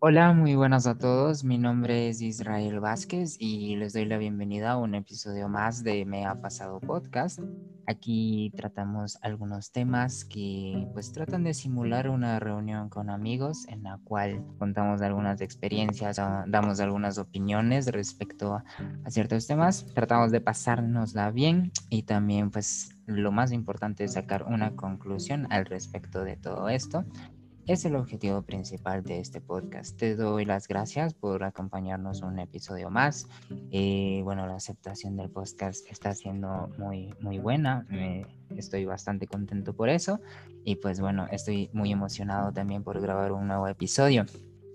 Hola, muy buenas a todos. Mi nombre es Israel Vázquez y les doy la bienvenida a un episodio más de Me ha pasado podcast. Aquí tratamos algunos temas que pues tratan de simular una reunión con amigos en la cual contamos algunas experiencias, damos algunas opiniones respecto a, a ciertos temas, tratamos de pasárnosla bien y también pues lo más importante es sacar una conclusión al respecto de todo esto es el objetivo principal de este podcast. Te doy las gracias por acompañarnos un episodio más. Eh, bueno, la aceptación del podcast está siendo muy, muy buena. estoy bastante contento por eso. Y pues bueno, estoy muy emocionado también por grabar un nuevo episodio.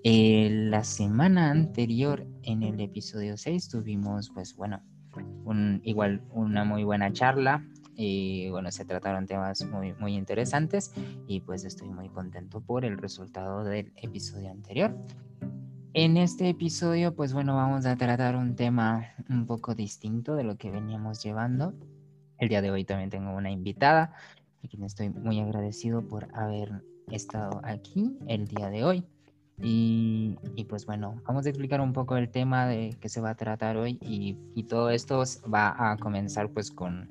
Eh, la semana anterior, en el episodio 6, tuvimos, pues bueno, un, igual una muy buena charla y bueno, se trataron temas muy, muy interesantes y pues estoy muy contento por el resultado del episodio anterior. En este episodio, pues bueno, vamos a tratar un tema un poco distinto de lo que veníamos llevando. El día de hoy también tengo una invitada, a quien estoy muy agradecido por haber estado aquí el día de hoy. Y, y, pues bueno, vamos a explicar un poco el tema de que se va a tratar hoy y, y todo esto va a comenzar pues con,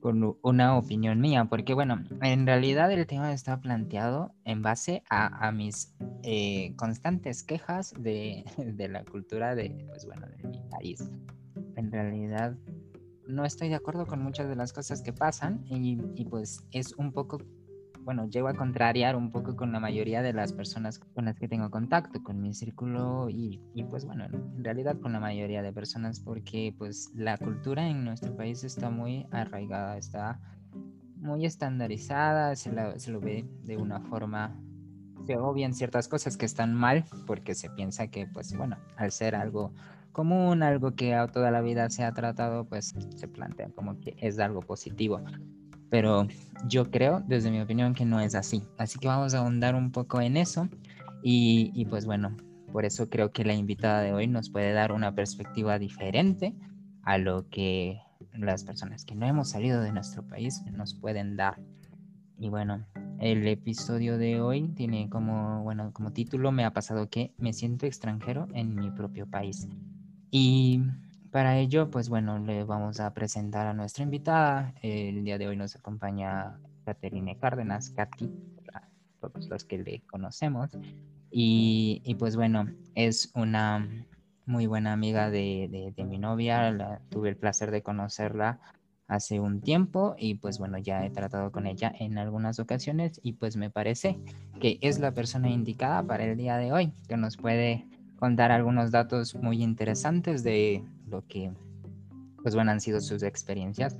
con una opinión mía, porque bueno, en realidad el tema está planteado en base a, mis eh, constantes quejas de, de, la cultura de, pues bueno, de mi país. En realidad no estoy de acuerdo con muchas de las cosas que pasan y, y pues es un poco bueno, llego a contrariar un poco con la mayoría de las personas con las que tengo contacto, con mi círculo y, y, pues bueno, en realidad con la mayoría de personas porque pues la cultura en nuestro país está muy arraigada, está muy estandarizada, se, se lo ve de una forma se obvian ciertas cosas que están mal porque se piensa que pues bueno, al ser algo común, algo que toda la vida se ha tratado, pues se plantea como que es algo positivo pero yo creo, desde mi opinión, que no es así. Así que vamos a ahondar un poco en eso y, y, pues bueno, por eso creo que la invitada de hoy nos puede dar una perspectiva diferente a lo que las personas que no hemos salido de nuestro país nos pueden dar. Y bueno, el episodio de hoy tiene como, bueno, como título me ha pasado que me siento extranjero en mi propio país. Y para ello, pues bueno, le vamos a presentar a nuestra invitada. El día de hoy nos acompaña Caterine Cárdenas, Katy, todos los que le conocemos. Y, pues bueno, es una muy buena amiga de, de, mi novia. tuve el placer de conocerla hace un tiempo y pues bueno, ya he tratado con ella en algunas ocasiones y pues me parece que es la persona indicada para el día de hoy, que nos puede contar algunos datos muy interesantes de lo que pues bueno han sido sus experiencias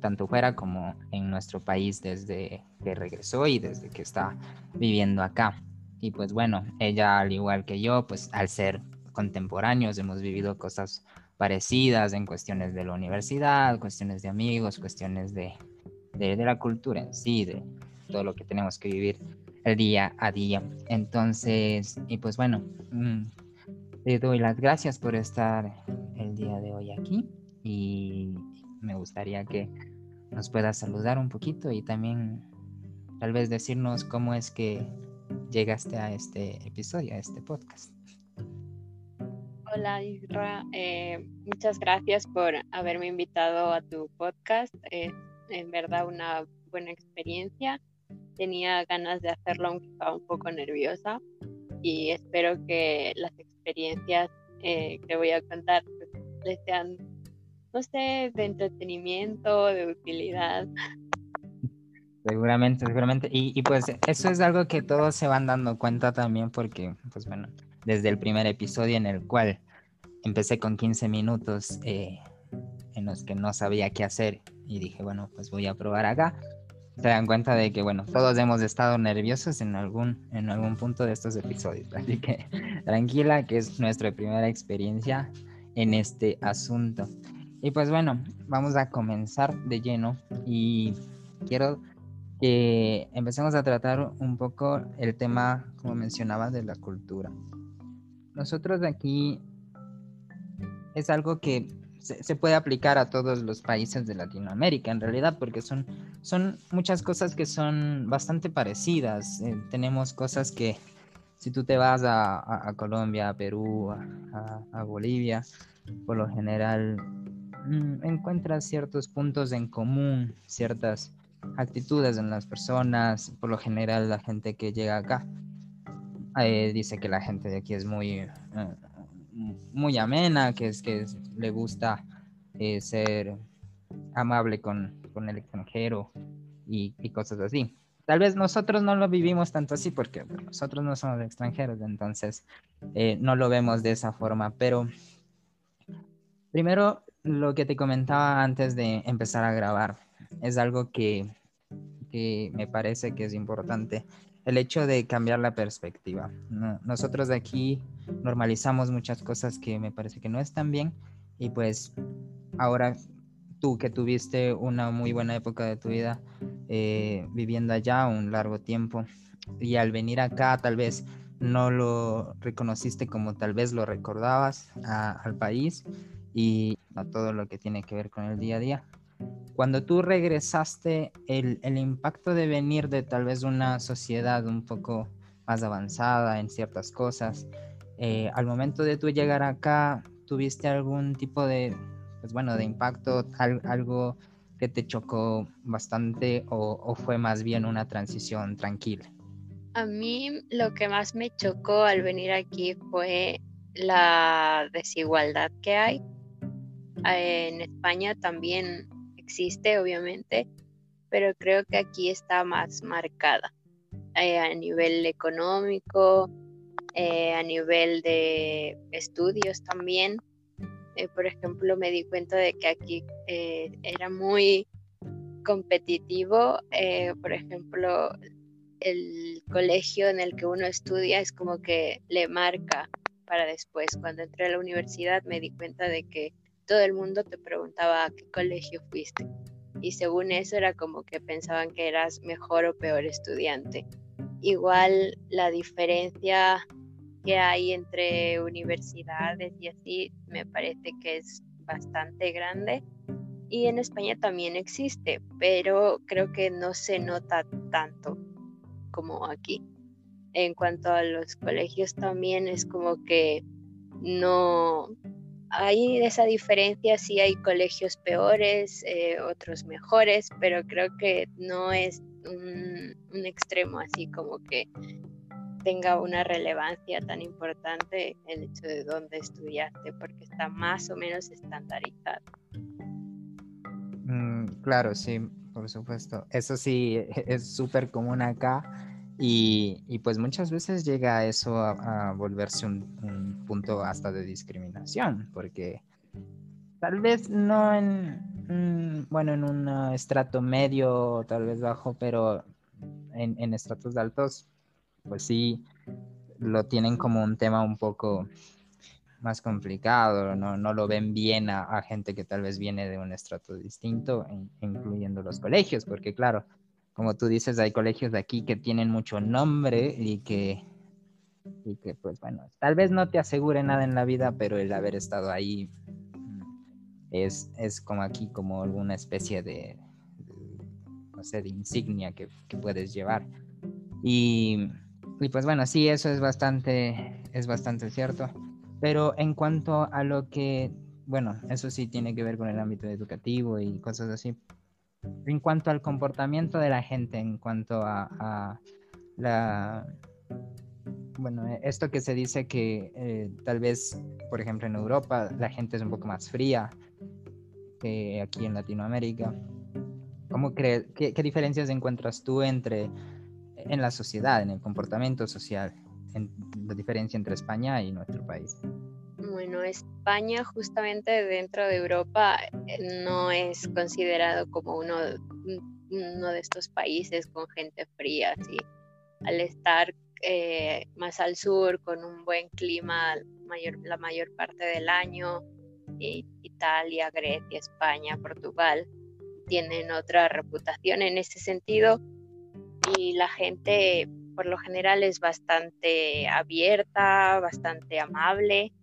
tanto fuera como en nuestro país desde que regresó y desde que está viviendo acá. Y pues bueno, ella al igual que yo, pues al ser contemporáneos hemos vivido cosas parecidas en cuestiones de la universidad, cuestiones de amigos, cuestiones de, de, de la cultura en sí, de todo lo que tenemos que vivir el día a día. Entonces, y pues bueno, mm, te doy las gracias por estar el día de hoy aquí y me gustaría que nos puedas saludar un poquito y también tal vez decirnos cómo es que llegaste a este episodio, a este podcast. Hola Isra, eh, muchas gracias por haberme invitado a tu podcast. Es en verdad una buena experiencia. Tenía ganas de hacerlo aunque estaba un poco nerviosa y espero que las experiencias eh, que voy a contar pues, les sean, no sé, de entretenimiento, de utilidad. Seguramente, seguramente. Y, y, pues eso es algo que todos se van dando cuenta también porque, pues bueno, desde el primer episodio en el cual empecé con 15 minutos eh, en los que no sabía qué hacer y dije, bueno, pues voy a probar acá se dan cuenta de que, bueno, todos hemos estado nerviosos en algún, en algún punto de estos episodios. Así que tranquila, que es nuestra primera experiencia en este asunto. Y pues bueno, vamos a comenzar de lleno y quiero que empecemos a tratar un poco el tema, como mencionaba, de la cultura. Nosotros aquí es algo que se, puede aplicar a todos los países de Latinoamérica en realidad, porque son, son muchas cosas que son bastante parecidas. Eh, tenemos cosas que si tú te vas a, Colombia, a Perú, a, Bolivia, por lo general mm, encuentras ciertos puntos en común, ciertas actitudes en las personas, por lo general la gente que llega acá eh, dice que la gente de aquí es muy, eh, muy amena, que es que le gusta eh, ser amable con, el extranjero y, cosas así. Tal vez nosotros no lo vivimos tanto así porque nosotros no somos extranjeros, entonces no lo vemos de esa forma, pero primero lo que te comentaba antes de empezar a grabar es algo que, que me parece que es importante el hecho de cambiar la perspectiva. nosotros de aquí normalizamos muchas cosas que me parece que no están bien y pues ahora tú que tuviste una muy buena época de tu vida eh, viviendo allá un largo tiempo y al venir acá tal vez no lo reconociste como tal vez lo recordabas al país y a todo lo que tiene que ver con el día a día cuando tú regresaste, el, impacto de venir de tal vez una sociedad un poco más avanzada en ciertas cosas, eh, al momento de tú llegar acá, ¿tuviste algún tipo de, pues bueno, de impacto, algo que te chocó bastante o, fue más bien una transición tranquila? A mí lo que más me chocó al venir aquí fue la desigualdad que hay. En España también existe, obviamente, pero creo que aquí está más marcada eh, a nivel económico, eh, a nivel de estudios también. Eh, por ejemplo, me di cuenta de que aquí era muy competitivo. por ejemplo, el colegio en el que uno estudia es como que le marca para después. Cuando entré a la universidad me di cuenta de que todo el mundo te preguntaba a qué colegio fuiste. Y según eso era como que pensaban que eras mejor o peor estudiante. Igual la diferencia que hay entre universidades y así me parece que es bastante grande. Y en España también existe, pero creo que no se nota tanto como aquí. En cuanto a los colegios también es como que no, hay esa diferencia, sí hay colegios peores, eh, otros mejores, pero creo que no es un, extremo así como que tenga una relevancia tan importante el hecho de dónde estudiaste, porque está más o menos estandarizado. Mm, claro, sí, por supuesto. Eso sí, es súper común acá y, pues muchas veces llega eso a, volverse un, punto hasta de discriminación, porque tal vez no en, bueno, en un estrato medio, tal vez bajo, pero en, estratos altos, pues sí, lo tienen como un tema un poco más complicado, no, no lo ven bien a, gente que tal vez viene de un estrato distinto, incluyendo los colegios, porque claro, como tú dices, hay colegios de aquí que tienen mucho nombre y que, y que pues bueno, tal vez no te asegure nada en la vida, pero el haber estado ahí es, es como aquí, como alguna especie de, no sé, de insignia que, puedes llevar. Y, y, pues bueno, sí, eso es bastante, es bastante cierto. Pero en cuanto a lo que, bueno, eso sí tiene que ver con el ámbito educativo y cosas así en cuanto al comportamiento de la gente, en cuanto a, la... Bueno, esto que se dice que eh, tal vez, por ejemplo, en Europa la gente es un poco más fría que aquí en Latinoamérica. ¿Cómo crees, qué, diferencias encuentras tú entre en la sociedad, en el comportamiento social, en la diferencia entre España y nuestro país? Bueno, España justamente dentro de Europa eh, no es considerado como uno, de estos países con gente fría. Al estar eh, más al sur, con un buen clima mayor, la mayor parte del año, Italia, Grecia, España, Portugal, tienen otra reputación en ese sentido y la gente por lo general es bastante abierta, bastante amable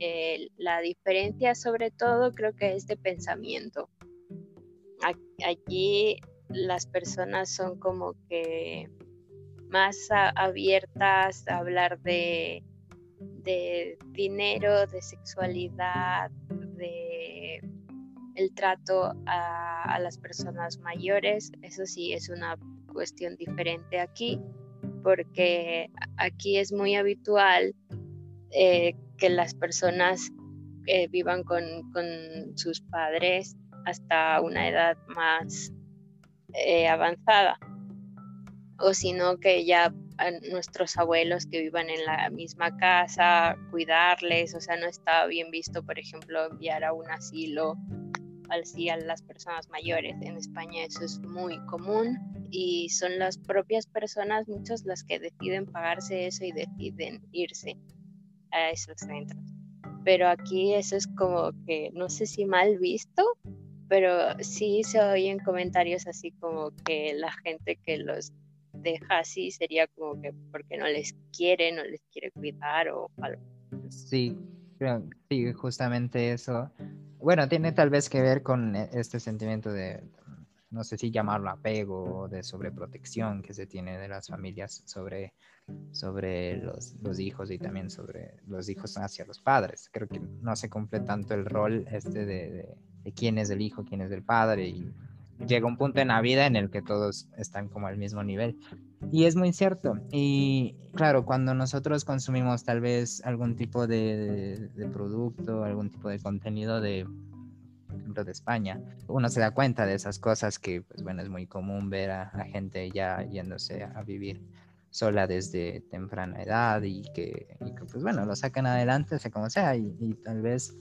eh, la diferencia sobre todo creo que es de pensamiento. Aquí las personas son como que más abiertas a hablar de, de dinero, de sexualidad, de el trato a, las personas mayores. Eso sí es una cuestión diferente aquí, porque aquí es muy habitual eh, que las personas eh, vivan con, sus padres hasta una edad más eh, avanzada o sino que ya nuestros abuelos que vivan en la misma casa, cuidarles, o sea, no está bien visto, por ejemplo, enviar a un asilo así a las personas mayores. En España eso es muy común y son las propias personas, muchas las que deciden pagarse eso y deciden irse a esos centros. Pero aquí eso es como que, no sé si mal visto, pero sí se oyen comentarios así como que la gente que los deja así sería como que porque no les quiere, no les quiere cuidar o algo. Sí, sí, justamente eso. Bueno, tiene tal vez que ver con e, este sentimiento de, no sé si llamarlo apego, de sobreprotección que se tiene de las familias sobre, sobre los, los, hijos y también sobre los hijos hacia los padres. Creo que no se cumple tanto el rol este de, de, de quién es el hijo, quién es el padre y llega un punto en la vida en el que todos están como al mismo nivel. Y es muy cierto. Y claro, cuando nosotros consumimos tal vez algún tipo de, producto, algún tipo de contenido de, de España, uno se da cuenta de esas cosas que, pues bueno, es muy común ver a, la gente ya yéndose a vivir sola desde temprana edad y que, pues bueno, lo sacan adelante, sea como sea, y, y tal vez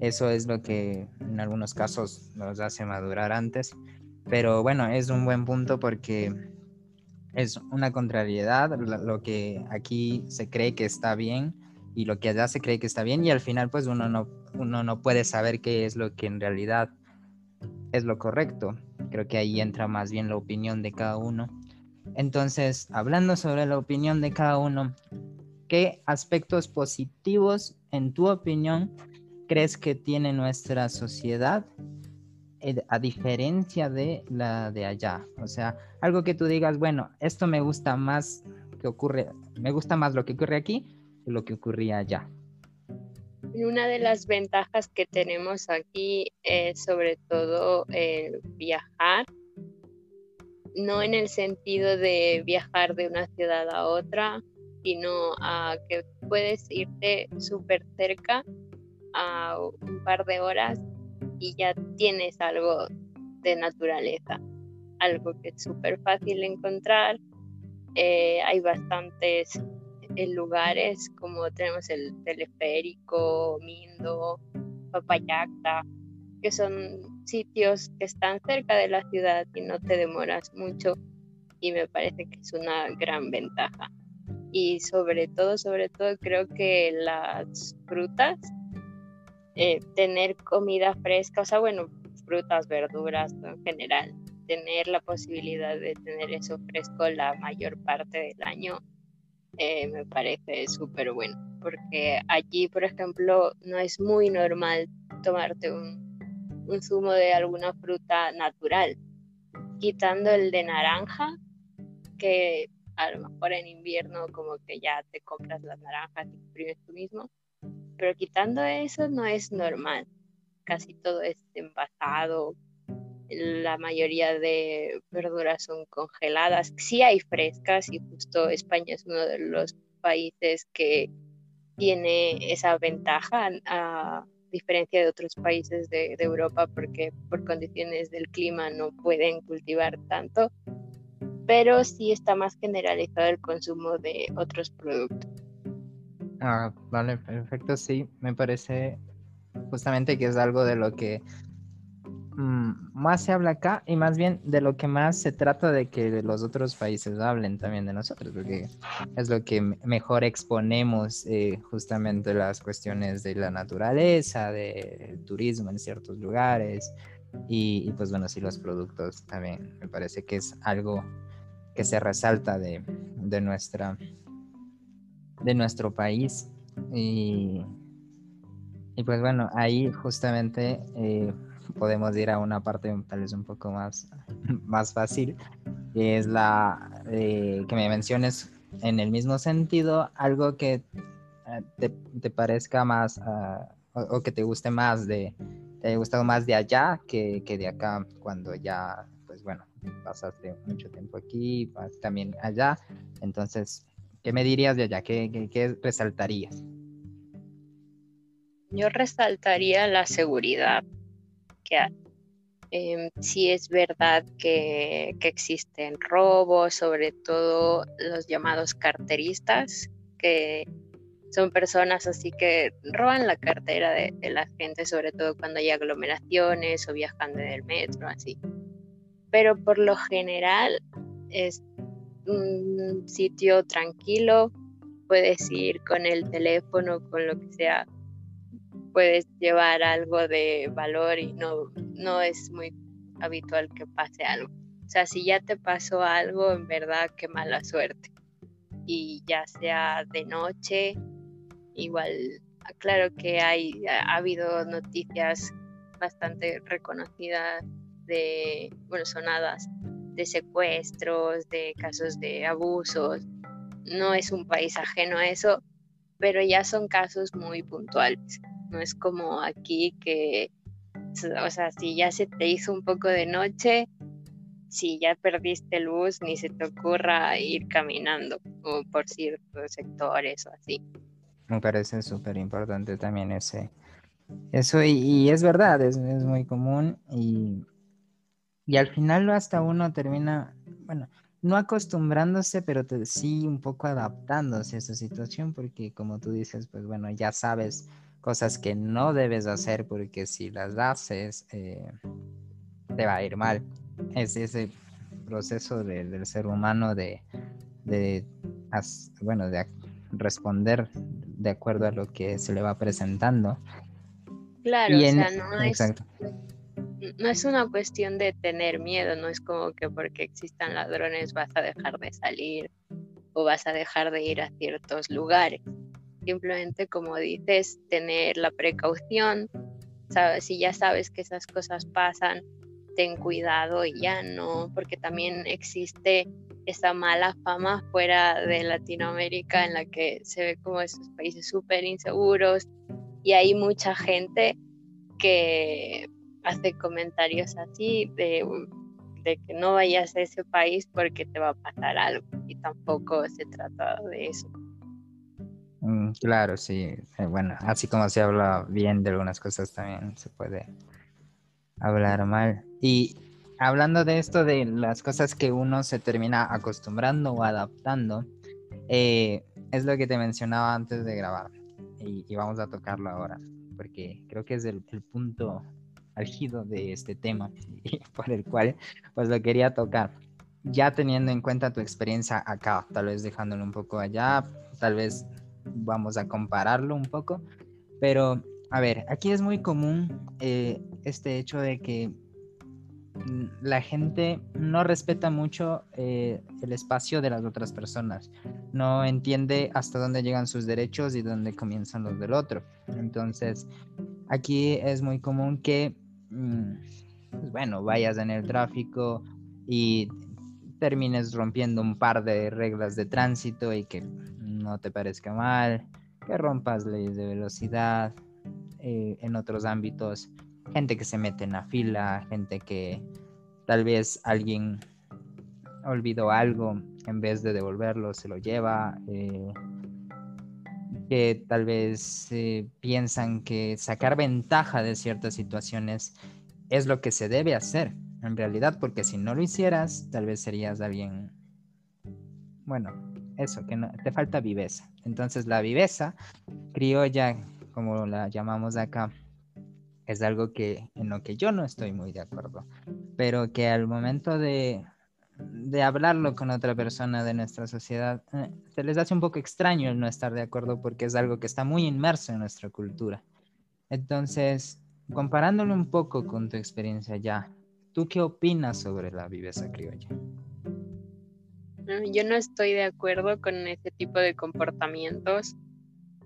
eso es lo que en algunos casos nos hace madurar antes. Pero bueno, es un buen punto porque es una contrariedad, lo que aquí se cree que está bien y lo que allá se cree que está bien y al final pues uno no, uno no puede saber qué es lo que en realidad es lo correcto. Creo que ahí entra más bien la opinión de cada uno. Entonces, hablando sobre la opinión de cada uno, ¿qué aspectos positivos, en tu opinión, crees que tiene nuestra sociedad eh, a diferencia de la de allá? O sea, algo que tú digas, bueno, esto me gusta más que ocurre, me gusta más lo que ocurre aquí que lo que ocurría allá. Una de las ventajas que tenemos aquí es sobre todo viajar, no en el sentido de viajar de una ciudad a otra, sino a que puedes irte súper cerca a un par de horas y ya tienes algo de naturaleza, algo que es súper fácil encontrar. Eh, hay bastantes eh, lugares como tenemos el teleférico, Mindo, Papayacta, que son sitios que están cerca de la ciudad y no te demoras mucho y me parece que es una gran ventaja. Y sobre todo, sobre todo creo que las frutas eh, tener comida fresca, o sea, bueno, frutas, verduras en general, tener la posibilidad de tener eso fresco la mayor parte del año, eh, me parece súper bueno, porque allí, por ejemplo, no es muy normal tomarte un, un zumo de alguna fruta natural, quitando el de naranja, que a lo mejor en invierno como que ya te compras las naranjas y exprimes tú mismo, pero quitando eso no es normal. Casi todo es envasado. La mayoría de verduras son congeladas. Sí hay frescas y justo España es uno de los países que tiene esa ventaja a diferencia de otros países de, Europa porque por condiciones del clima no pueden cultivar tanto, pero sí está más generalizado el consumo de otros productos. Ah, vale, perfecto, sí, me parece justamente que es algo de lo que más se habla acá y más bien de lo que más se trata de que los otros países hablen también de nosotros, porque es lo que mejor exponemos eh, justamente las cuestiones de la naturaleza, del turismo en ciertos lugares y, pues bueno, sí los productos también, me parece que es algo que se resalta de, de nuestra de nuestro país. Y, y pues bueno, ahí justamente eh, podemos ir a una parte tal vez un poco más, más fácil, es la eh, que me menciones en el mismo sentido algo que eh, te, parezca más ah, o, que te guste más de, te haya gustado más de allá que, que de acá cuando ya, pues bueno, pasaste mucho tiempo aquí, también allá. Entonces, ¿qué me dirías de allá? ¿Qué, qué, resaltarías? Yo resaltaría la seguridad que hay. Em, sí es verdad que, que, existen robos, sobre todo los llamados carteristas, que son personas así que roban la cartera de, de, la gente, sobre todo cuando hay aglomeraciones o viajan desde el metro, así pero por lo general es un sitio tranquilo, puedes ir con el teléfono, con lo que sea, puedes llevar algo de valor y no, no es muy habitual que pase algo. O sea, si ya te pasó algo, en verdad, qué mala suerte. Y ya sea de noche, igual, claro que hay, ha habido noticias bastante reconocidas de, bueno, sonadas de secuestros, de casos de abusos. No es un país ajeno a eso, pero ya son casos muy puntuales. No es como aquí que, o sea, si ya se te hizo un poco de noche, si ya perdiste luz, ni se te ocurra ir caminando o por ciertos sectores o así. Me parece súper importante también ese, eso y, es verdad, es, es, muy común y y al final hasta uno termina, bueno, no acostumbrándose, pero sí un poco adaptándose a esa situación, porque como tú dices, pues bueno, ya sabes cosas que no debes hacer, porque si las haces, eh, te va a ir mal. Es ese proceso del ser humano de, de bueno, de responder de acuerdo a lo que se le va presentando. Claro, o sea, no es, no es una cuestión de tener miedo, no es como que porque existan ladrones vas a dejar de salir o vas a dejar de ir a ciertos lugares. Simplemente, como dices, tener la precaución, ¿sabes? si ya sabes que esas cosas pasan, ten cuidado y ya no, porque también existe esa mala fama fuera de Latinoamérica en la que se ve como esos países súper inseguros y hay mucha gente que hace comentarios así de, de, que no vayas a ese país porque te va a pasar algo y tampoco se trata de eso. Mm, claro, sí. Eh, bueno, así como se habla bien de algunas cosas, también se puede hablar mal. Y hablando de esto, de las cosas que uno se termina acostumbrando o adaptando, eh, es lo que te mencionaba antes de grabar. Y, vamos a tocarlo ahora, porque creo que es el, punto álgido de este tema por el cual pues lo quería tocar. Ya teniendo en cuenta tu experiencia acá, tal vez dejándolo un poco allá, tal vez vamos a compararlo un poco, pero a ver, aquí es muy común eh, este hecho de que mm, la gente no respeta mucho eh, el espacio de las otras personas, no entiende hasta dónde llegan sus derechos y dónde comienzan los del otro. Entonces, aquí es muy común que Mm, pues bueno, vayas en el tráfico y termines rompiendo un par de reglas de tránsito y que no te parezca mal, que rompas leyes de velocidad, eh, en otros ámbitos, gente que se mete en la fila, gente que tal vez alguien olvidó algo, en vez de devolverlo, se lo lleva. Eh, que tal vez eh, piensan que sacar ventaja de ciertas situaciones es lo que se debe hacer en realidad, porque si no lo hicieras, tal vez serías alguien, bueno, eso, que no, te falta viveza. Entonces la viveza criolla, como la llamamos acá, es algo que en lo que yo no estoy muy de acuerdo, pero que al momento de de hablarlo con otra persona de nuestra sociedad, eh, se les hace un poco extraño el no estar de acuerdo porque es algo que está muy inmerso en nuestra cultura. Entonces, comparándolo un poco con tu experiencia ya, ¿tú qué opinas sobre la viveza criolla? Yo no estoy de acuerdo con ese tipo de comportamientos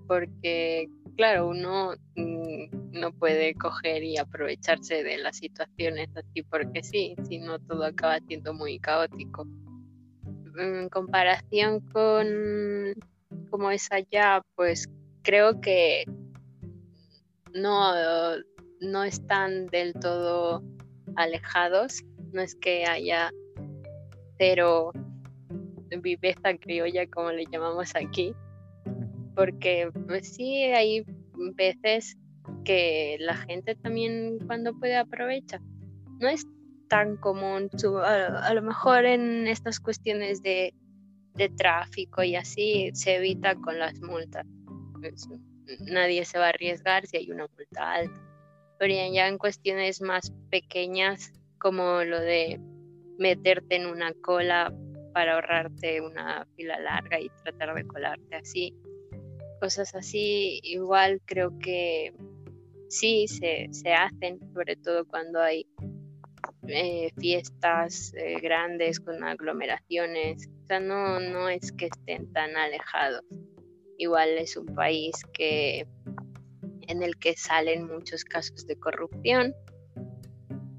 porque, claro, uno mm, no puede coger y aprovecharse de las situaciones así porque sí, si no todo acaba siendo muy caótico. En comparación con cómo es allá, pues creo que no, no están del todo alejados, no es que haya cero viveza criolla como le llamamos aquí, porque pues sí hay veces que la gente también cuando puede aprovecha. No es tan común, a, lo mejor en estas cuestiones de, tráfico y así se evita con las multas. Pues, nadie se va a arriesgar si hay una multa alta. Pero ya en cuestiones más pequeñas, como lo de meterte en una cola para ahorrarte una fila larga y tratar de colarte así, cosas así, igual creo que sí se, hacen, sobre todo cuando hay eh, fiestas eh, grandes con aglomeraciones. O sea, no, no es que estén tan alejados. Igual es un país que en el que salen muchos casos de corrupción.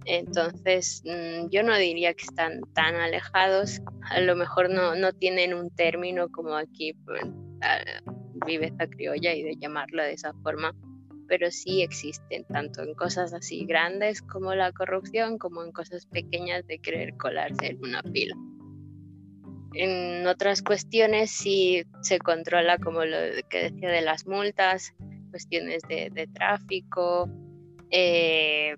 Entonces, mm, yo no diría que están tan alejados. A lo mejor no, no tienen un término como aquí, pues, vive esta criolla y de llamarlo de esa forma, pero sí existen, tanto en cosas así grandes como la corrupción, como en cosas pequeñas de querer colarse en una fila. En otras cuestiones sí se controla, como lo que decía de las multas, cuestiones de, tráfico. Eh,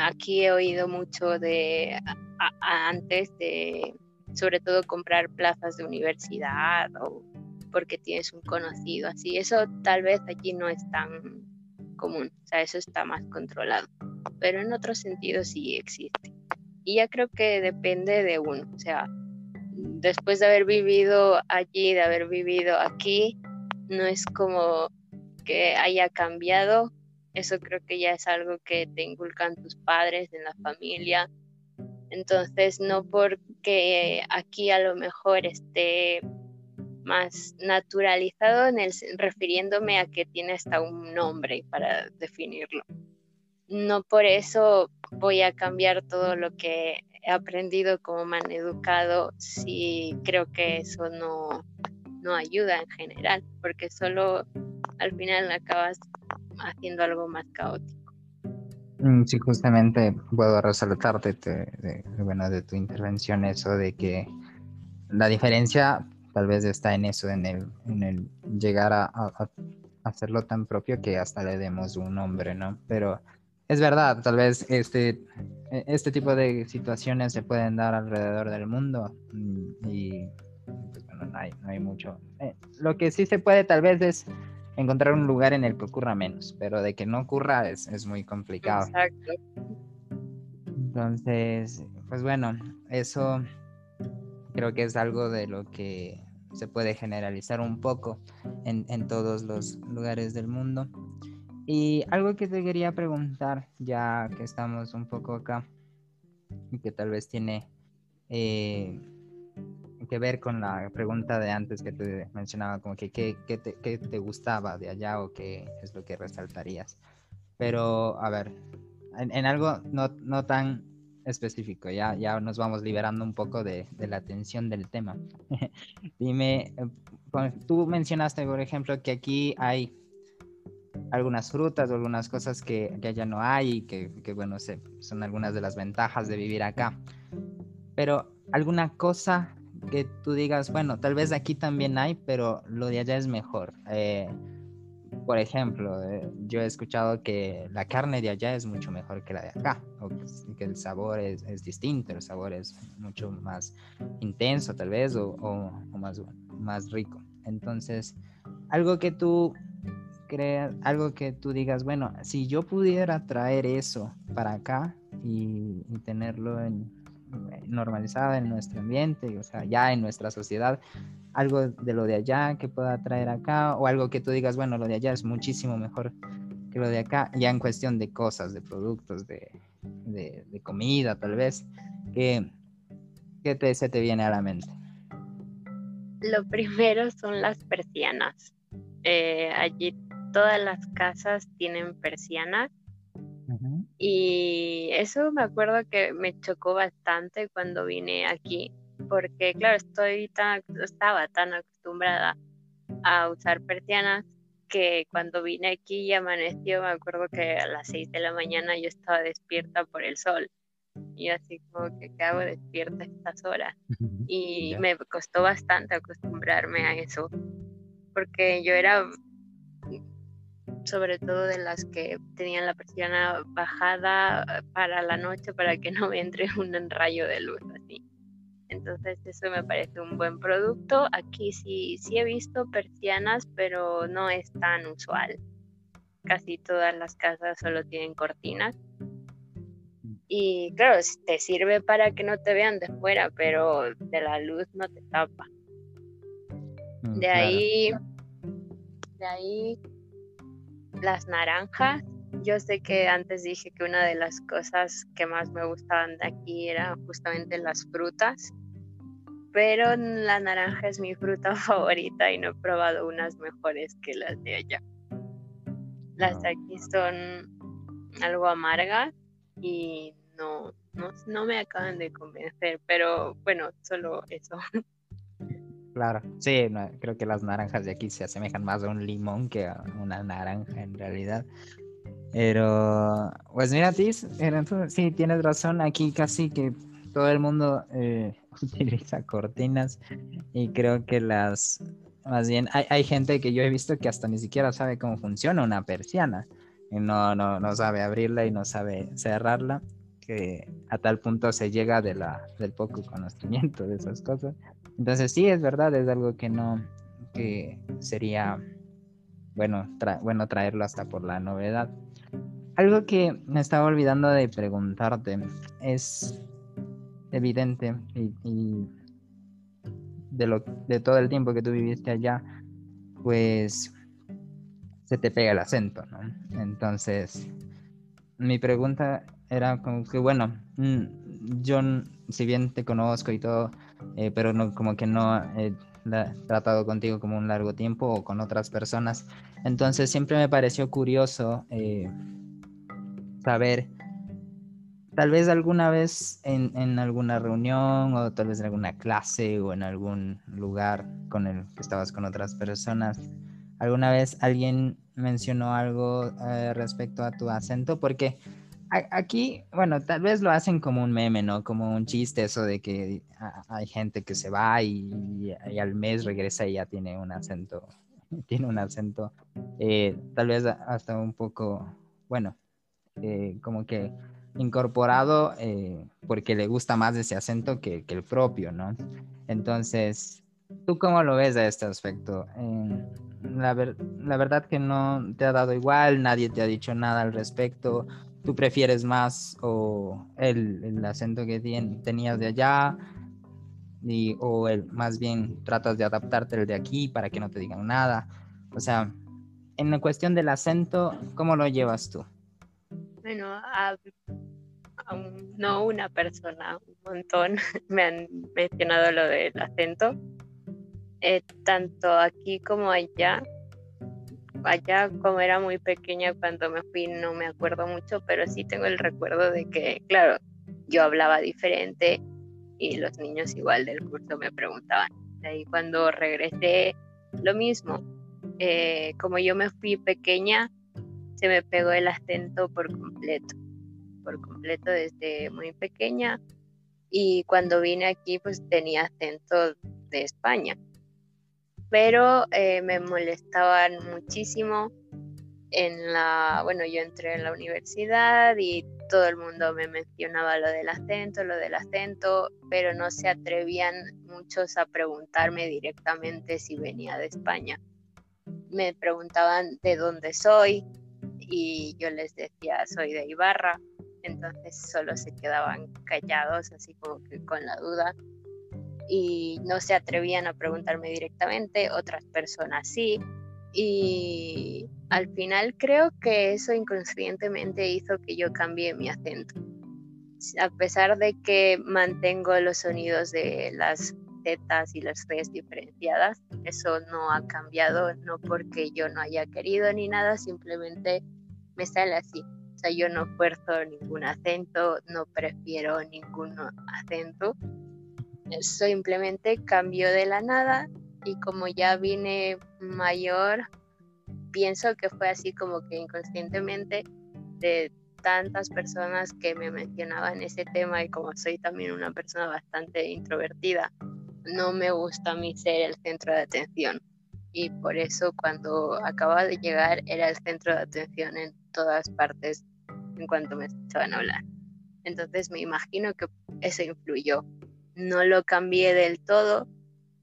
aquí he oído mucho de antes de, sobre todo, comprar plazas de universidad o porque tienes un conocido así. Eso tal vez allí no es tan común, o sea, eso está más controlado, pero en otros sentidos sí existe. Y ya creo que depende de uno, o sea, después de haber vivido allí, de haber vivido aquí, no es como que haya cambiado, eso creo que ya es algo que te inculcan tus padres en la familia. Entonces, no porque aquí a lo mejor esté más naturalizado en el, refiriéndome a que tiene hasta un nombre para definirlo. No por eso voy a cambiar todo lo que he aprendido como me han educado si creo que eso no, no ayuda en general, porque solo al final acabas haciendo algo más caótico. Mm, sí, justamente puedo resaltarte de, bueno, de tu intervención eso de que la diferencia tal vez está en eso, en el, en el llegar a, hacerlo tan propio que hasta le demos un nombre, ¿no? Pero es verdad, tal vez este, e, este tipo de situaciones se pueden dar alrededor del mundo mm, y pues, bueno, no hay, no hay mucho. Eh, lo que sí se puede tal vez es encontrar un lugar en el que ocurra menos, pero de que no ocurra es, es muy complicado. Exacto. Entonces, pues bueno, eso creo que es algo de lo que se puede generalizar un poco en, todos los lugares del mundo. Y algo que te quería preguntar, ya que estamos un poco acá, y que tal vez tiene eh, que ver con la pregunta de antes que te mencionaba, como que qué, te, te, gustaba de allá o qué es lo que resaltarías. Pero, a ver, en, en algo no, no tan específico, ya, ya nos vamos liberando un poco de, la atención del tema. Dime, eh, tú mencionaste, por ejemplo, que aquí hay algunas frutas o algunas cosas que, allá no hay y que, que, bueno, son algunas de las ventajas de vivir acá. Pero alguna cosa que tú digas, bueno, tal vez aquí también hay, pero lo de allá es mejor. Eh, por ejemplo, eh, yo he escuchado que la carne de allá es mucho mejor que la de acá, o que, el sabor es, distinto, el sabor es mucho más intenso tal vez, o, más, más rico. Entonces, algo que tú creas, algo que tú digas, bueno, si yo pudiera traer eso para acá y, y tenerlo en, normalizado en nuestro ambiente, o sea, ya en nuestra sociedad, algo de lo de allá que pueda traer acá o algo que tú digas, bueno, lo de allá es muchísimo mejor que lo de acá, ya en cuestión de cosas, de productos, de, de, comida tal vez, ¿qué, qué te, se te viene a la mente? Lo primero son las persianas. Eh, allí todas las casas tienen persianas y eso me acuerdo que me chocó bastante cuando vine aquí, porque claro, estoy tan, estaba tan acostumbrada a usar persianas que cuando vine aquí y amaneció, me acuerdo que a las 6 de la mañana yo estaba despierta por el sol. Y así como que, ¿qué hago despierta estas horas? Y me costó bastante acostumbrarme a eso, porque yo era sobre todo de las que tenían la persiana bajada para la noche para que no me entre un rayo de luz así. Entonces eso me parece un buen producto. Aquí sí, sí he visto persianas, pero no es tan usual. Casi todas las casas solo tienen cortinas. Y claro, te sirve para que no te vean de fuera, pero de la luz no te tapa. Mm, de ahí, de ahí las naranjas. Yo sé que antes dije que una de las cosas que más me gustaban de aquí eran justamente las frutas, pero la naranja es mi fruta favorita y no he probado unas mejores que las de allá. Las de aquí son algo amargas y no, no, no me acaban de convencer, pero bueno, solo eso. Claro, sí, creo que las naranjas de aquí se asemejan más a un limón que a una naranja en realidad. Pero, pues mira, Tis, sí, tienes razón, aquí casi que todo el mundo eh, utiliza cortinas y creo que las, más bien, hay, hay, gente que yo he visto que hasta ni siquiera sabe cómo funciona una persiana, y no, no, no sabe abrirla y no sabe cerrarla, que a tal punto se llega de la, del poco conocimiento de esas cosas. Entonces sí, es verdad, es algo que no, que sería bueno, bueno traerlo hasta por la novedad. Algo que me estaba olvidando de preguntarte es evidente y, de, lo, de todo el tiempo que tú viviste allá, pues se te pega el acento, ¿no? Entonces, mi pregunta era como que, bueno, mm, yo, si bien te conozco y todo, eh, pero no, como que no he tratado contigo como un largo tiempo o con otras personas. Entonces siempre me pareció curioso eh, saber, tal vez alguna vez en, en, alguna reunión o tal vez en alguna clase o en algún lugar con el que estabas con otras personas, alguna vez alguien mencionó algo eh, respecto a tu acento, porque Aquí, bueno, tal vez lo hacen como un meme, ¿no? Como un chiste eso de que hay gente que se va y, al mes regresa y ya tiene un acento, tiene un acento, eh, tal vez hasta un poco, bueno, eh, como que incorporado eh, porque le gusta más ese acento que, el propio, ¿no? Entonces, ¿tú cómo lo ves a este aspecto? la, la verdad que no te ha dado igual, nadie te ha dicho nada al respecto tú prefieres más o el, acento que tenías de allá y, o el, más bien tratas de adaptarte el de aquí para que no te digan nada. O sea, en la cuestión del acento, ¿cómo lo llevas tú? Bueno, no una persona, un montón me han mencionado lo del acento. Eh, tanto aquí como allá allá como era muy pequeña cuando me fui no me acuerdo mucho, pero sí tengo el recuerdo de que, claro, yo hablaba diferente y los niños igual del curso me preguntaban. De ahí cuando regresé, lo mismo. Eh, como yo me fui pequeña, se me pegó el acento por completo, por completo desde muy pequeña. Y cuando vine aquí, pues tenía acento de España pero eh, me molestaban muchísimo en la, bueno, yo entré en la universidad y todo el mundo me mencionaba lo del acento, lo del acento, pero no se atrevían muchos a preguntarme directamente si venía de España. Me preguntaban de dónde soy y yo les decía soy de Ibarra, entonces solo se quedaban callados así como que con la duda y no se atrevían a preguntarme directamente, otras personas sí. Y al final creo que eso inconscientemente hizo que yo cambie mi acento. A pesar de que mantengo los sonidos de las zetas y las Cs diferenciadas, eso no ha cambiado, no porque yo no haya querido ni nada, simplemente me sale así. O sea, yo no fuerzo ningún acento, no prefiero ningún acento. Simplemente cambio de la nada y como ya vine mayor, pienso que fue así como que inconscientemente de tantas personas que me mencionaban ese tema y como soy también una persona bastante introvertida, no me gusta a mí ser el centro de atención. Y por eso cuando acababa de llegar era el centro de atención en todas partes en cuanto me escuchaban hablar. Entonces me imagino que eso influyó. No lo cambié del todo,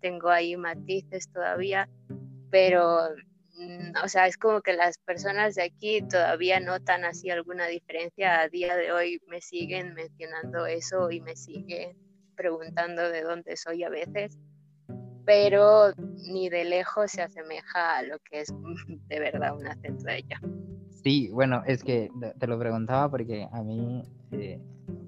tengo ahí matices todavía, pero Mm, o sea, es como que las personas de aquí todavía notan así alguna diferencia. A día de hoy me siguen mencionando eso y me siguen preguntando de dónde soy a veces, pero ni de lejos se asemeja a lo que es de verdad un acento de ella. Sí, bueno, es que te lo preguntaba porque a mí, eh,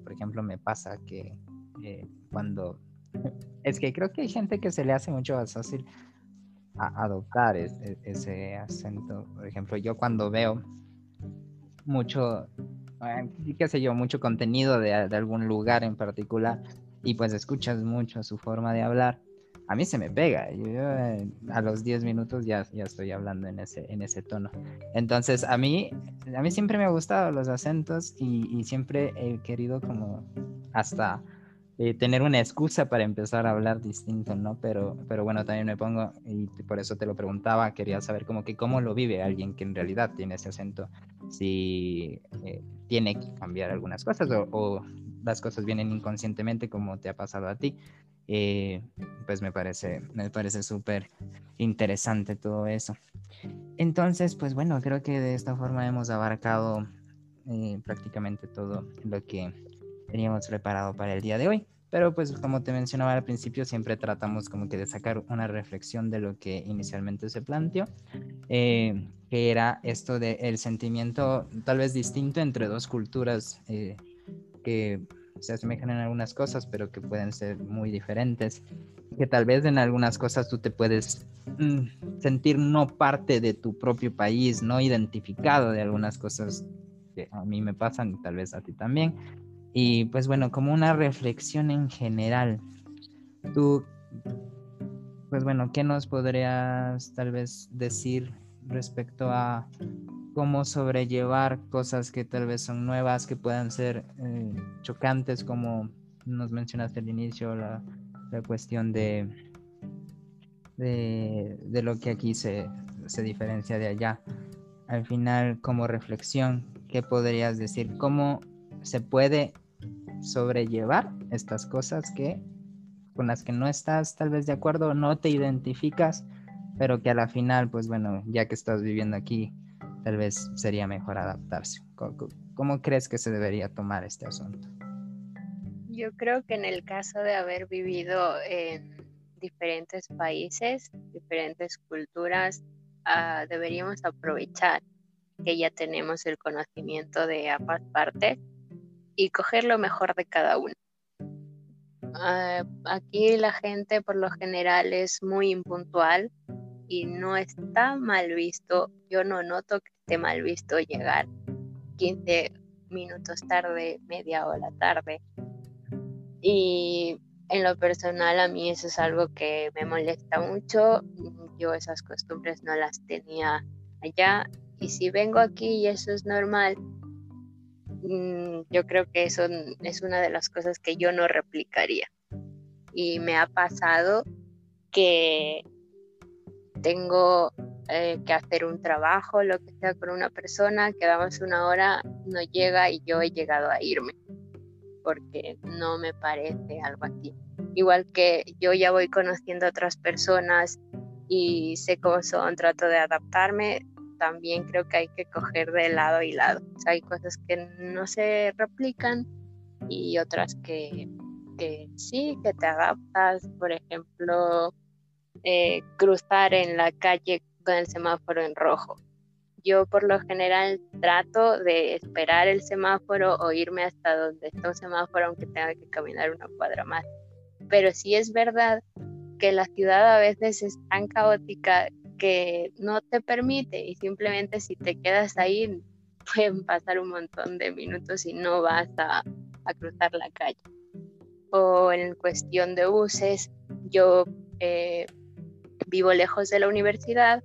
por ejemplo, me pasa que eh, cuando... Es que creo que hay gente que se le hace mucho más fácil adoptar ese acento. Por ejemplo, yo cuando veo mucho, qué sé yo, mucho contenido de, algún lugar en particular y pues escuchas mucho su forma de hablar, a mí se me pega. Yo, eh, a los 10 minutos ya, ya estoy hablando en ese, en ese tono. Entonces, a mí, a mí siempre me han gustado los acentos y siempre he querido como hasta eh, tener una excusa para empezar a hablar distinto, ¿no? Pero, pero bueno, también me pongo, y por eso te lo preguntaba, quería saber como que cómo lo vive alguien que en realidad tiene ese acento, si eh, tiene que cambiar algunas cosas o, las cosas vienen inconscientemente como te ha pasado a ti. Eh, pues me parece, me parece súper interesante todo eso. Entonces, pues bueno, creo que de esta forma hemos abarcado prácticamente todo lo que teníamos preparado para el día de hoy. Pero pues como te mencionaba al principio, siempre tratamos como que de sacar una reflexión de lo que inicialmente se planteó, eh, que era esto del el sentimiento tal vez distinto entre dos culturas eh, que se asemejan en algunas cosas, pero que pueden ser muy diferentes, que tal vez en algunas cosas tú te puedes mm, sentir no parte de tu propio país, no identificado de algunas cosas que a mí me pasan y tal vez a ti también y pues bueno, como una reflexión en general, tú, pues bueno, ¿qué nos podrías tal vez decir respecto a cómo sobrellevar cosas que tal vez son nuevas, que puedan ser eh, chocantes, como nos mencionaste al inicio, la, cuestión de, de, de, lo que aquí se, se diferencia de allá? Al final, como reflexión, ¿qué podrías decir? ¿Cómo se puede sobrellevar estas cosas que con las que no estás tal vez de acuerdo, no te identificas, pero que a la final, pues bueno, ya que estás viviendo aquí, tal vez sería mejor adaptarse. ¿Cómo, crees que se debería tomar este asunto? Yo creo que en el caso de haber vivido en diferentes países, diferentes culturas, ah, deberíamos aprovechar que ya tenemos el conocimiento de ambas partes y coger lo mejor de cada uno. Ah, aquí la gente por lo general es muy impuntual y no está mal visto, yo no noto que esté mal visto llegar 15 minutos tarde, media hora tarde. Y en lo personal a mí eso es algo que me molesta mucho. Yo esas costumbres no las tenía allá. Y si vengo aquí y eso es normal, yo creo que eso es una de las cosas que yo no replicaría. Y me ha pasado que tengo eh, que hacer un trabajo, lo que sea, con una persona, quedamos una hora, no llega y yo he llegado a irme, porque no me parece algo así. Igual que yo ya voy conociendo a otras personas y sé cómo son, trato de adaptarme, también creo que hay que coger de lado y lado. hay cosas que no se replican y otras que, sí, que te adaptas. Por ejemplo, eh, cruzar en la calle con el semáforo en rojo. Yo por lo general trato de esperar el semáforo o irme hasta donde está un semáforo aunque tenga que caminar una cuadra más. Pero sí es verdad que la ciudad a veces es tan caótica que no te permite y simplemente si te quedas ahí pueden pasar un montón de minutos y no vas a, cruzar la calle. O en cuestión de buses, yo eh, vivo lejos de la universidad,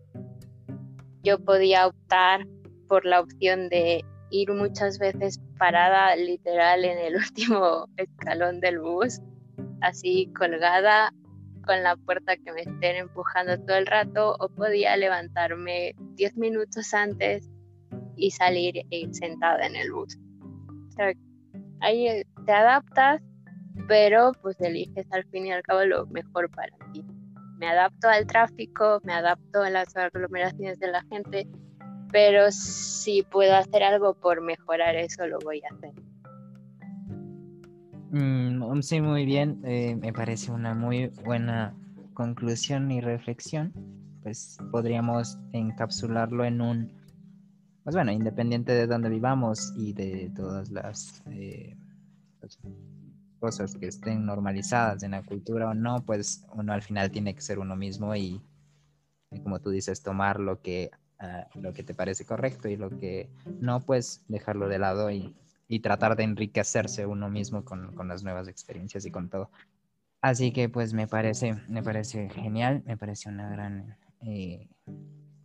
yo podía optar por la opción de ir muchas veces parada literal en el último escalón del bus, así colgada con la puerta que me estén empujando todo el rato, o podía levantarme 10 minutos antes y salir e ir sentada en el bus. O sea, ahí eh, te adaptas, pero pues eliges al fin y al cabo lo mejor para ti. Me adapto al tráfico, me adapto a las aglomeraciones de la gente, pero si puedo hacer algo por mejorar eso, lo voy a hacer. Mm, sí, muy bien. Eh, me parece una muy buena conclusión y reflexión. Pues podríamos encapsularlo en un pues bueno, independiente de dónde vivamos y de todas las eh, cosas que estén normalizadas en la cultura o no, pues uno al final tiene que ser uno mismo y, como tú dices, tomar lo que, ah, lo que te parece correcto y lo que no, pues dejarlo de lado y, tratar de enriquecerse uno mismo con, con, las nuevas experiencias y con todo. Así que pues me parece, me parece genial, me parece una gran eh,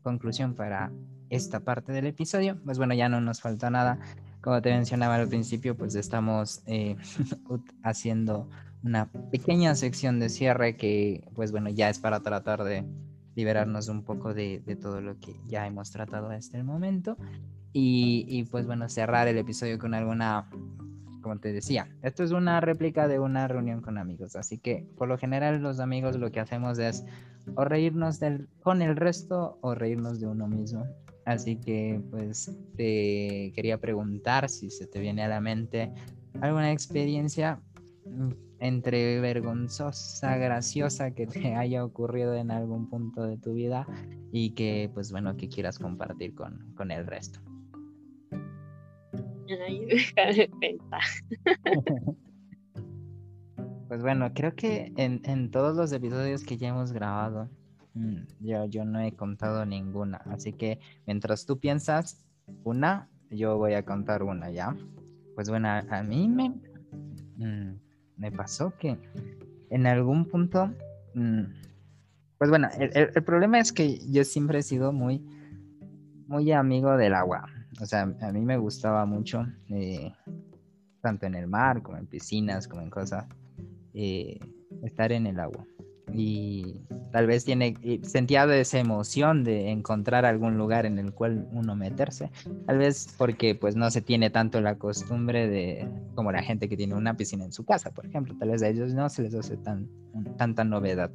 conclusión para esta parte del episodio. Pues bueno, ya no nos falta nada. Como te mencionaba al principio, pues estamos eh, haciendo una pequeña sección de cierre que, pues bueno, ya es para tratar de liberarnos un poco de, todo lo que ya hemos tratado hasta el momento. Y, pues bueno, cerrar el episodio con alguna, como te decía, esto es una réplica de una reunión con amigos, así que por lo general los amigos lo que hacemos es o reírnos del, con el resto o reírnos de uno mismo. Así que pues te quería preguntar si se te viene a la mente alguna experiencia mm, entre vergonzosa, graciosa que te haya ocurrido en algún punto de tu vida y que pues bueno que quieras compartir con, con el resto. Ay, de pensar. pues bueno, creo que en, en todos los episodios que ya hemos grabado, Mm, yo, yo no he contado ninguna, así que mientras tú piensas una, yo voy a contar una, ¿ya? Pues bueno, a, mí me, mm, me pasó que en algún punto, mm, pues bueno, el, problema es que yo siempre he sido muy, muy amigo del agua. O sea, a mí me gustaba mucho, eh, tanto en el mar como en piscinas, como en cosas, eh, estar en el agua. Y tal vez tiene sentía esa emoción de encontrar algún lugar en el cual uno meterse. Tal vez porque pues no se tiene tanto la costumbre de como la gente que tiene una piscina en su casa por ejemplo. Tal vez a ellos no se les hace tan tanta novedad.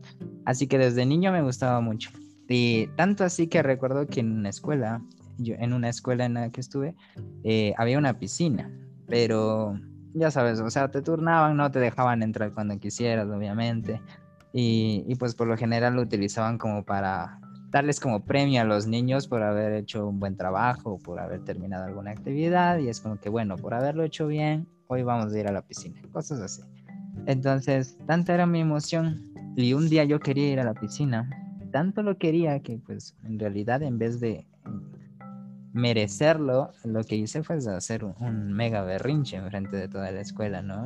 Así que desde niño me gustaba mucho. Y tanto así que recuerdo que en una escuela yo en una escuela en la que estuve eh, había una piscina pero ya sabes, o sea, te turnaban, no te dejaban entrar cuando quisieras, obviamente. Y, pues por lo general lo utilizaban como para darles como premio a los niños por haber hecho un buen trabajo, por haber terminado alguna actividad y es como que bueno, por haberlo hecho bien, hoy vamos a ir a la piscina, cosas así. Entonces, tanta era mi emoción y un día yo quería ir a la piscina, tanto lo quería que pues en realidad en vez de merecerlo, lo que hice fue hacer un, mega berrinche en frente de toda la escuela, ¿no?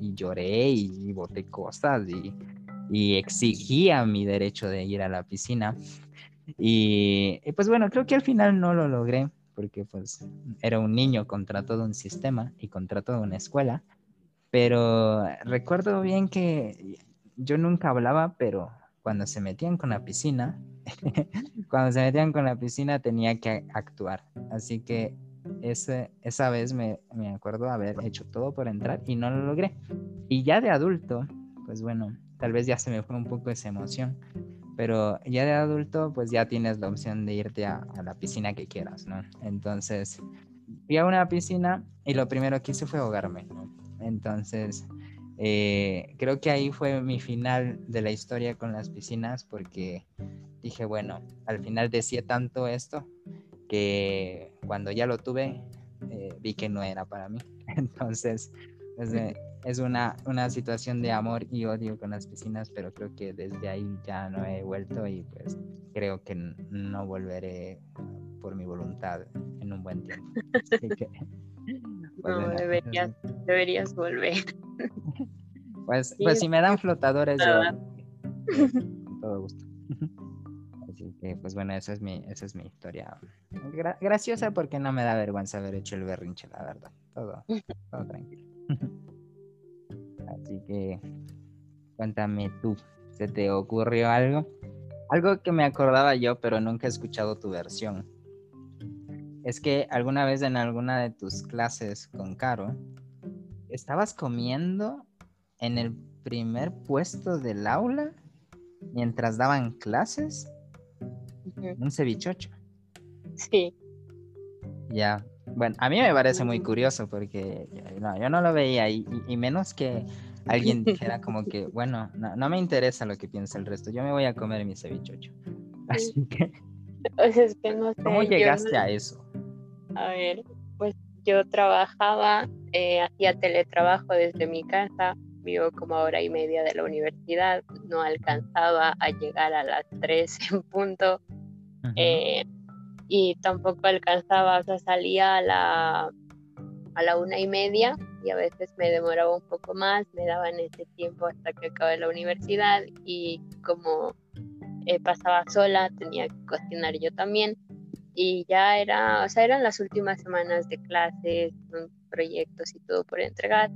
Y lloré y, y boté cosas y y exigía mi derecho de ir a la piscina. Y, pues bueno, creo que al final no lo logré porque pues era un niño contra todo un sistema y contra toda una escuela. Pero recuerdo bien que yo nunca hablaba, pero cuando se metían con la piscina, cuando se metían con la piscina tenía que actuar. Así que ese, esa vez me, me acuerdo haber hecho todo por entrar y no lo logré. Y ya de adulto, pues bueno, tal vez ya se me fue un poco esa emoción. Pero ya de adulto, pues ya tienes la opción de irte a, la piscina que quieras, ¿no? Entonces, fui a una piscina y lo primero que hice fue ahogarme. Entonces, eh, creo que ahí fue mi final de la historia con las piscinas porque dije, bueno, al final decía tanto esto que cuando ya lo tuve, eh, vi que no era para mí. Entonces, es, una, una situación de amor y odio con las piscinas, pero creo que desde ahí ya no he vuelto y pues creo que no volveré por mi voluntad en un buen tiempo. Pues, no, deberías, deberías volver. Pues, pues si me dan flotadores, yo, todo gusto. Así que, pues bueno, esa es mi, esa es mi historia. graciosa porque no me da vergüenza haber hecho el berrinche, la verdad. Todo, todo tranquilo. Así que, cuéntame tú, ¿se te ocurrió algo? Algo que me acordaba yo, pero nunca he escuchado tu versión es que alguna vez en alguna de tus clases con Caro, estabas comiendo en el primer puesto del aula mientras daban clases un cevichocho. Sí. Ya. Bueno, a mí me parece muy curioso porque no, yo no lo veía y, y, menos que alguien dijera como que, bueno, no, me interesa lo que piensa el resto, yo me voy a comer mi cevichocho. Así que... es que no sé, ¿Cómo llegaste a eso? A ver, pues yo trabajaba, eh, hacía teletrabajo desde mi casa, vivo como a hora y media de la universidad, no alcanzaba a llegar a las tres en punto eh, y tampoco alcanzaba, o sea, salía a la, a la una y media y a veces me demoraba un poco más, me daban ese tiempo hasta que acabé la universidad y como eh, pasaba sola, tenía que cocinar yo también y ya era, o sea, eran las últimas semanas de clases, proyectos y todo por entregar.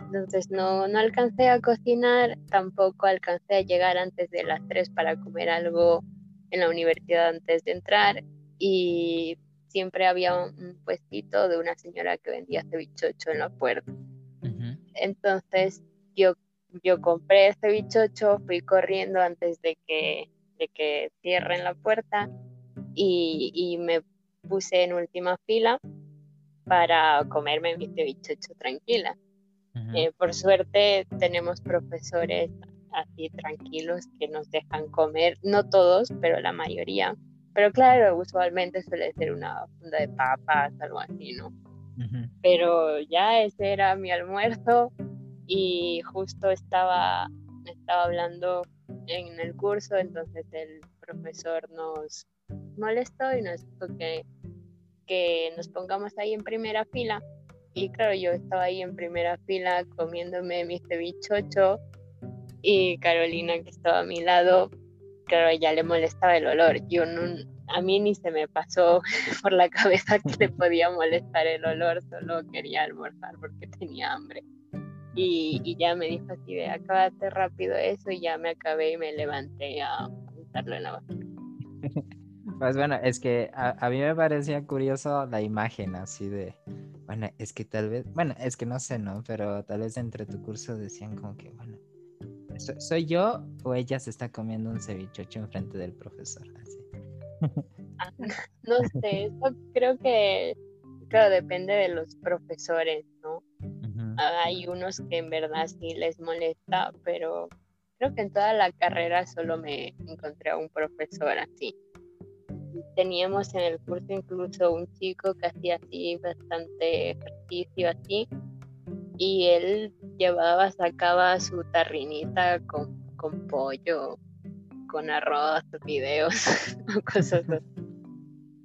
Entonces no, no alcancé a cocinar, tampoco alcancé a llegar antes de las 3 para comer algo en la universidad antes de entrar y siempre había un, puestito de una señora que vendía cevichocho en la puerta. Entonces yo, yo compré cevichocho, fui corriendo antes de que, de que cierren la puerta y, me puse en última fila para comerme mi cevichocho tranquila. Eh, por suerte tenemos profesores así tranquilos que nos dejan comer, no todos, pero la mayoría. Pero claro, usualmente suele ser una funda de papas, algo así, ¿no? Pero ya ese era mi almuerzo y justo estaba, estaba hablando en el curso, entonces el profesor nos, molestó y nos dijo que, que nos pongamos ahí en primera fila. Y claro, yo estaba ahí en primera fila comiéndome mi cevichocho y Carolina que estaba a mi lado, claro, ya le molestaba el olor. Yo no, a mí ni se me pasó por la cabeza que le podía molestar el olor, solo quería almorzar porque tenía hambre. Y, y ya me dijo así de, acabate rápido eso y ya me acabé y me levanté a montarlo en la basura. Pues bueno, es que a, mí me parecía curioso la imagen así de, bueno, es que tal vez, bueno, es que no sé, ¿no? Pero tal vez entre tu curso decían como que, bueno, ¿soy yo o ella se está comiendo un cevichocho enfrente del profesor? Así. No sé, eso creo que, claro, depende de los profesores, ¿no? Hay unos que en verdad sí les molesta, pero creo que en toda la carrera solo me encontré a un profesor así teníamos en el curso incluso un chico que hacía así bastante ejercicio así y él llevaba, sacaba su tarrinita con, con pollo, con arroz, videos, cosas así.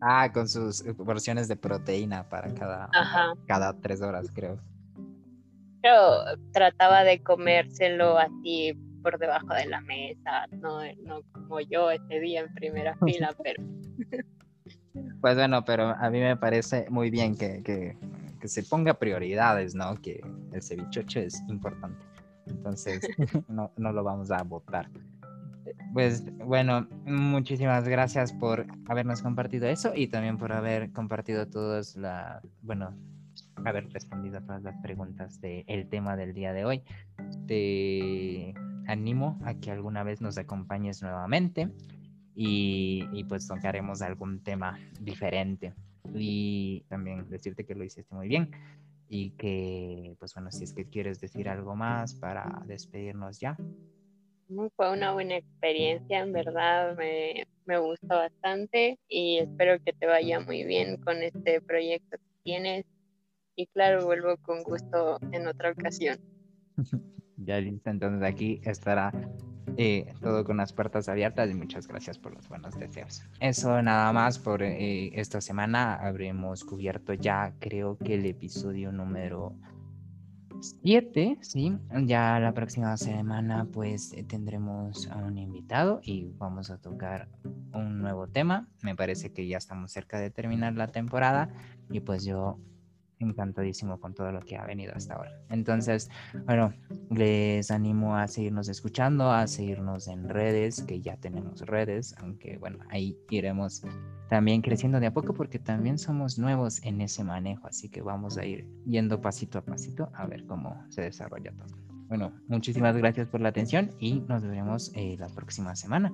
Ah, con sus porciones de proteína para cada, cada tres horas, creo. Pero trataba de comérselo así por debajo de la mesa, no, no como yo ese día en primera fila, pero... Pues bueno, pero a mí me parece muy bien que, que, que se ponga prioridades, ¿no? Que el cevichocho es importante. Entonces, no, no lo vamos a votar. Pues bueno, muchísimas gracias por habernos compartido eso y también por haber compartido todas la, bueno, haber respondido a todas las preguntas del tema del día de hoy. Te animo a que alguna vez nos acompañes nuevamente y, y pues tocaremos algún tema diferente. Y también decirte que lo hiciste muy bien y que, pues bueno, si es que quieres decir algo más para despedirnos ya. Fue una buena experiencia, en verdad me, me gustó bastante y espero que te vaya muy bien con este proyecto que tienes y claro, vuelvo con gusto en otra ocasión. ya listo, entonces aquí estará eh, todo con las puertas abiertas y muchas gracias por los buenos deseos. Eso nada más por eh, esta semana. Habremos cubierto ya creo que el episodio número 7, ¿sí? Ya la próxima semana pues tendremos a un invitado y vamos a tocar un nuevo tema. Me parece que ya estamos cerca de terminar la temporada y pues yo encantadísimo con todo lo que ha venido hasta ahora. Entonces, bueno, les animo a seguirnos escuchando, a seguirnos en redes, que ya tenemos redes, aunque bueno, ahí iremos también creciendo de a poco porque también somos nuevos en ese manejo, así que vamos a ir yendo pasito a pasito a ver cómo se desarrolla todo. Bueno, muchísimas gracias por la atención y nos veremos eh, la próxima semana.